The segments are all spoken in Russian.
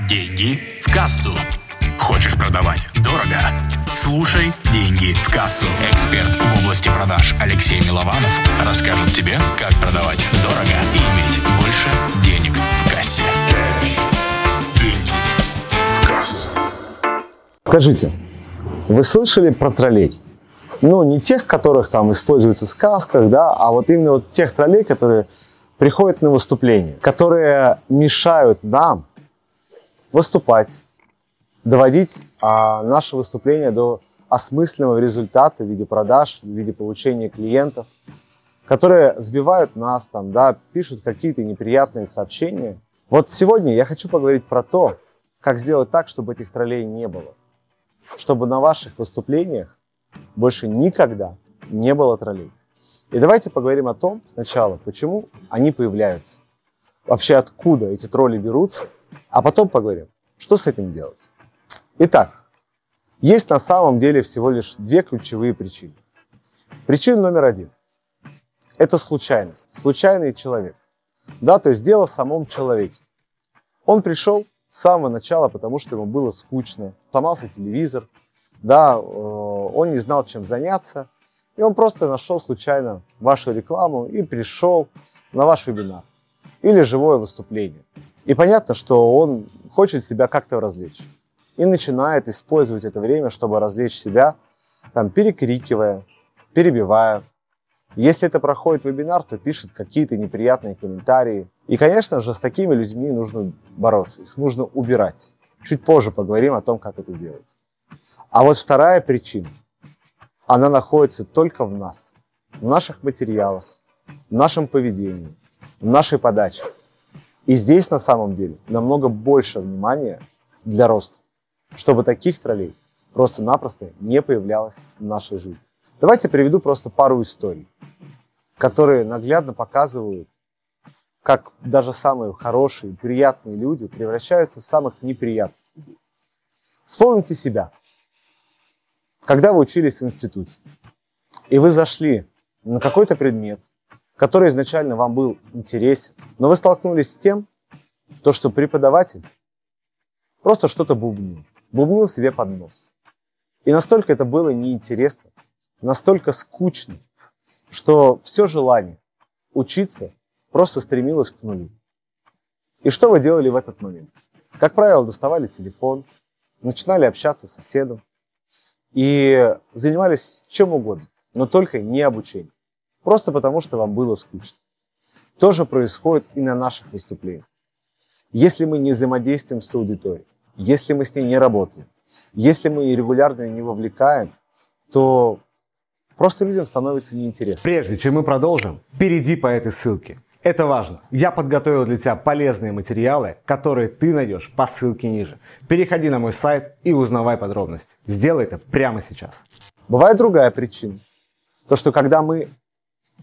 Деньги в кассу. Хочешь продавать дорого? Слушай «Деньги в кассу». Эксперт в области продаж Алексей Милованов расскажет тебе, как продавать дорого и иметь больше денег в кассе. Деньги в кассу. Скажите, вы слышали про троллей? Ну, не тех, которых там используются в сказках, да, а вот именно вот тех троллей, которые приходят на выступление, которые мешают нам выступать, доводить а, наше выступление до осмысленного результата в виде продаж, в виде получения клиентов, которые сбивают нас, там, да, пишут какие-то неприятные сообщения. Вот сегодня я хочу поговорить про то, как сделать так, чтобы этих троллей не было. Чтобы на ваших выступлениях больше никогда не было троллей. И давайте поговорим о том сначала, почему они появляются. Вообще откуда эти тролли берутся, а потом поговорим, что с этим делать. Итак, есть на самом деле всего лишь две ключевые причины. Причина номер один – это случайность, случайный человек. Да, то есть дело в самом человеке. Он пришел с самого начала, потому что ему было скучно, сломался телевизор, да, э, он не знал, чем заняться, и он просто нашел случайно вашу рекламу и пришел на ваш вебинар или живое выступление. И понятно, что он хочет себя как-то развлечь. И начинает использовать это время, чтобы развлечь себя, там, перекрикивая, перебивая. Если это проходит вебинар, то пишет какие-то неприятные комментарии. И, конечно же, с такими людьми нужно бороться, их нужно убирать. Чуть позже поговорим о том, как это делать. А вот вторая причина – она находится только в нас, в наших материалах, в нашем поведении, в нашей подаче. И здесь на самом деле намного больше внимания для роста, чтобы таких троллей просто-напросто не появлялось в нашей жизни. Давайте приведу просто пару историй, которые наглядно показывают, как даже самые хорошие, приятные люди превращаются в самых неприятных. Вспомните себя – когда вы учились в институте, и вы зашли на какой-то предмет, который изначально вам был интересен, но вы столкнулись с тем, то, что преподаватель просто что-то бубнил, бубнил себе под нос. И настолько это было неинтересно, настолько скучно, что все желание учиться просто стремилось к нулю. И что вы делали в этот момент? Как правило, доставали телефон, начинали общаться с соседом, и занимались чем угодно, но только не обучением. Просто потому, что вам было скучно. То же происходит и на наших выступлениях. Если мы не взаимодействуем с аудиторией, если мы с ней не работаем, если мы регулярно не вовлекаем, то просто людям становится неинтересно. Прежде чем мы продолжим, перейди по этой ссылке. Это важно. Я подготовил для тебя полезные материалы, которые ты найдешь по ссылке ниже. Переходи на мой сайт и узнавай подробности. Сделай это прямо сейчас. Бывает другая причина. То, что когда мы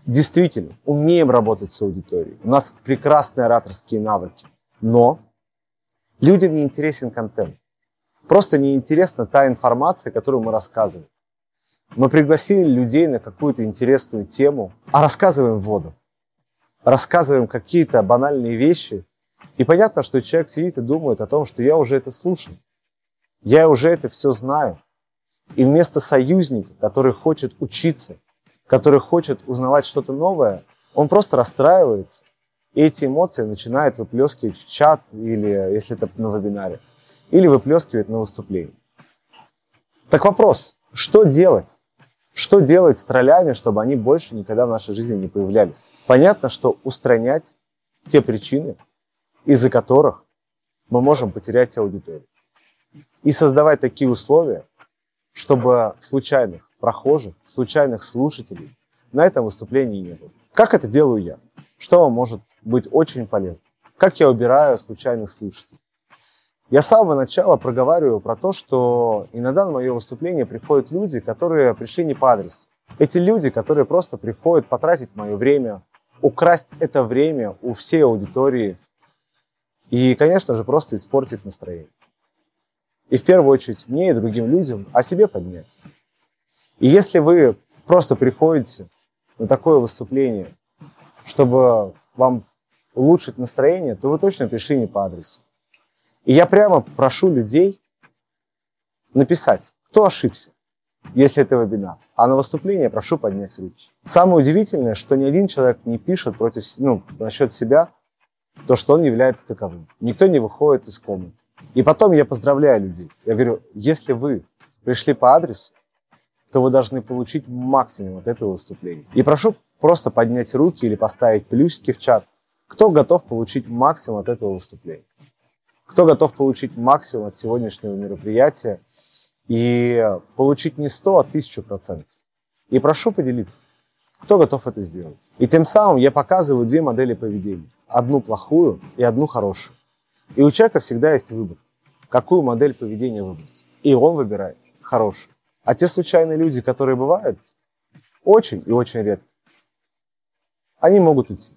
действительно умеем работать с аудиторией, у нас прекрасные ораторские навыки, но людям не интересен контент. Просто не интересна та информация, которую мы рассказываем. Мы пригласили людей на какую-то интересную тему, а рассказываем воду рассказываем какие-то банальные вещи, и понятно, что человек сидит и думает о том, что я уже это слушал, я уже это все знаю. И вместо союзника, который хочет учиться, который хочет узнавать что-то новое, он просто расстраивается. И эти эмоции начинает выплескивать в чат, или если это на вебинаре, или выплескивает на выступлении. Так вопрос, что делать? Что делать с троллями, чтобы они больше никогда в нашей жизни не появлялись? Понятно, что устранять те причины, из-за которых мы можем потерять аудиторию. И создавать такие условия, чтобы случайных прохожих, случайных слушателей на этом выступлении не было. Как это делаю я? Что вам может быть очень полезно? Как я убираю случайных слушателей? Я с самого начала проговариваю про то, что иногда на мое выступление приходят люди, которые пришли не по адресу. Эти люди, которые просто приходят потратить мое время, украсть это время у всей аудитории и, конечно же, просто испортить настроение. И в первую очередь мне и другим людям о себе поднять. И если вы просто приходите на такое выступление, чтобы вам улучшить настроение, то вы точно пришли не по адресу. И я прямо прошу людей написать, кто ошибся, если это вебинар. А на выступление прошу поднять руки. Самое удивительное, что ни один человек не пишет против, ну, насчет себя, то, что он является таковым. Никто не выходит из комнаты. И потом я поздравляю людей. Я говорю, если вы пришли по адресу, то вы должны получить максимум от этого выступления. И прошу просто поднять руки или поставить плюсики в чат, кто готов получить максимум от этого выступления. Кто готов получить максимум от сегодняшнего мероприятия и получить не 100, а 1000 процентов. И прошу поделиться, кто готов это сделать. И тем самым я показываю две модели поведения. Одну плохую и одну хорошую. И у человека всегда есть выбор, какую модель поведения выбрать. И он выбирает хорошую. А те случайные люди, которые бывают, очень и очень редко, они могут уйти.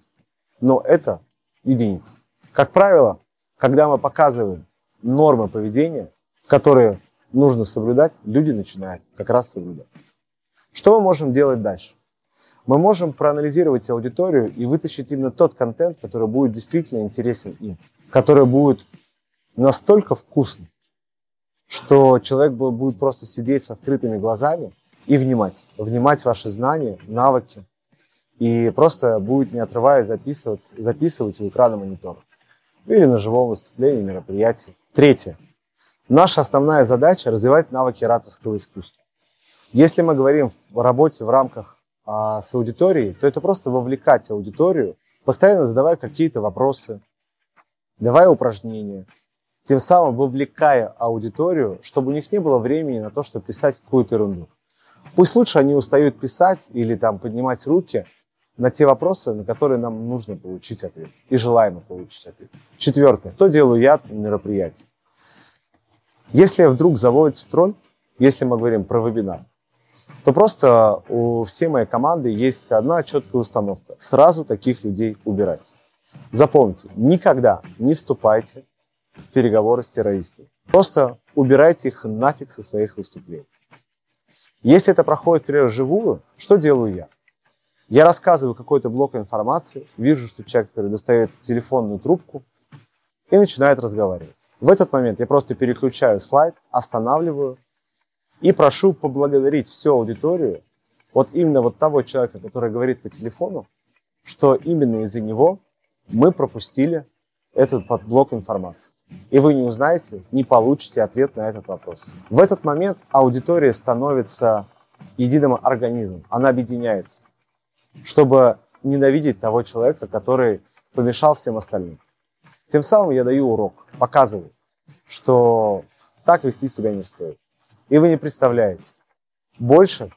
Но это единицы. Как правило, когда мы показываем нормы поведения, которые нужно соблюдать, люди начинают как раз соблюдать. Что мы можем делать дальше? Мы можем проанализировать аудиторию и вытащить именно тот контент, который будет действительно интересен им, который будет настолько вкусным, что человек будет просто сидеть с открытыми глазами и внимать. Внимать ваши знания, навыки. И просто будет, не отрываясь, записывать, записывать у экрана монитора или на живом выступлении, мероприятии. Третье. Наша основная задача – развивать навыки ораторского искусства. Если мы говорим о работе в рамках а, с аудиторией, то это просто вовлекать аудиторию, постоянно задавая какие-то вопросы, давая упражнения, тем самым вовлекая аудиторию, чтобы у них не было времени на то, чтобы писать какую-то ерунду. Пусть лучше они устают писать или там поднимать руки, на те вопросы, на которые нам нужно получить ответ и желаемо получить ответ. Четвертое. Что делаю я на мероприятии? Если вдруг заводится тролль, если мы говорим про вебинар, то просто у всей моей команды есть одна четкая установка. Сразу таких людей убирать. Запомните, никогда не вступайте переговоры с террористами. Просто убирайте их нафиг со своих выступлений. Если это проходит, например, живую, что делаю я? Я рассказываю какой-то блок информации, вижу, что человек достает телефонную трубку и начинает разговаривать. В этот момент я просто переключаю слайд, останавливаю и прошу поблагодарить всю аудиторию, вот именно вот того человека, который говорит по телефону, что именно из-за него мы пропустили этот подблок информации. И вы не узнаете, не получите ответ на этот вопрос. В этот момент аудитория становится единым организмом, она объединяется чтобы ненавидеть того человека, который помешал всем остальным. Тем самым я даю урок, показываю, что так вести себя не стоит. И вы не представляете, больше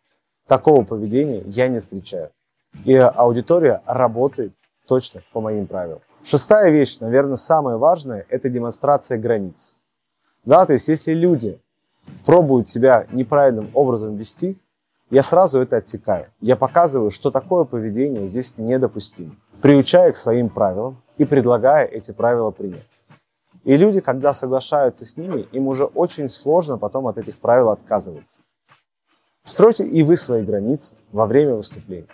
такого поведения я не встречаю. И аудитория работает точно по моим правилам. Шестая вещь, наверное, самая важная, это демонстрация границ. Да, то есть если люди пробуют себя неправильным образом вести, я сразу это отсекаю. Я показываю, что такое поведение здесь недопустимо, приучая к своим правилам и предлагая эти правила принять. И люди, когда соглашаются с ними, им уже очень сложно потом от этих правил отказываться. Стройте и вы свои границы во время выступления.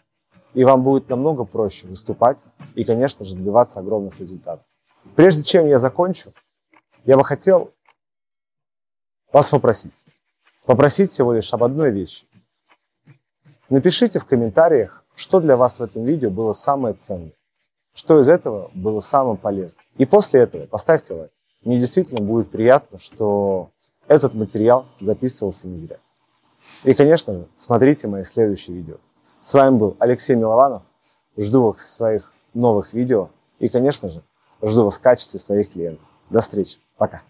И вам будет намного проще выступать и, конечно же, добиваться огромных результатов. Прежде чем я закончу, я бы хотел вас попросить. Попросить всего лишь об одной вещи. Напишите в комментариях, что для вас в этом видео было самое ценное, что из этого было самым полезным. И после этого поставьте лайк. Мне действительно будет приятно, что этот материал записывался не зря. И, конечно же, смотрите мои следующие видео. С вами был Алексей Милованов. Жду вас в своих новых видео. И, конечно же, жду вас в качестве своих клиентов. До встречи. Пока.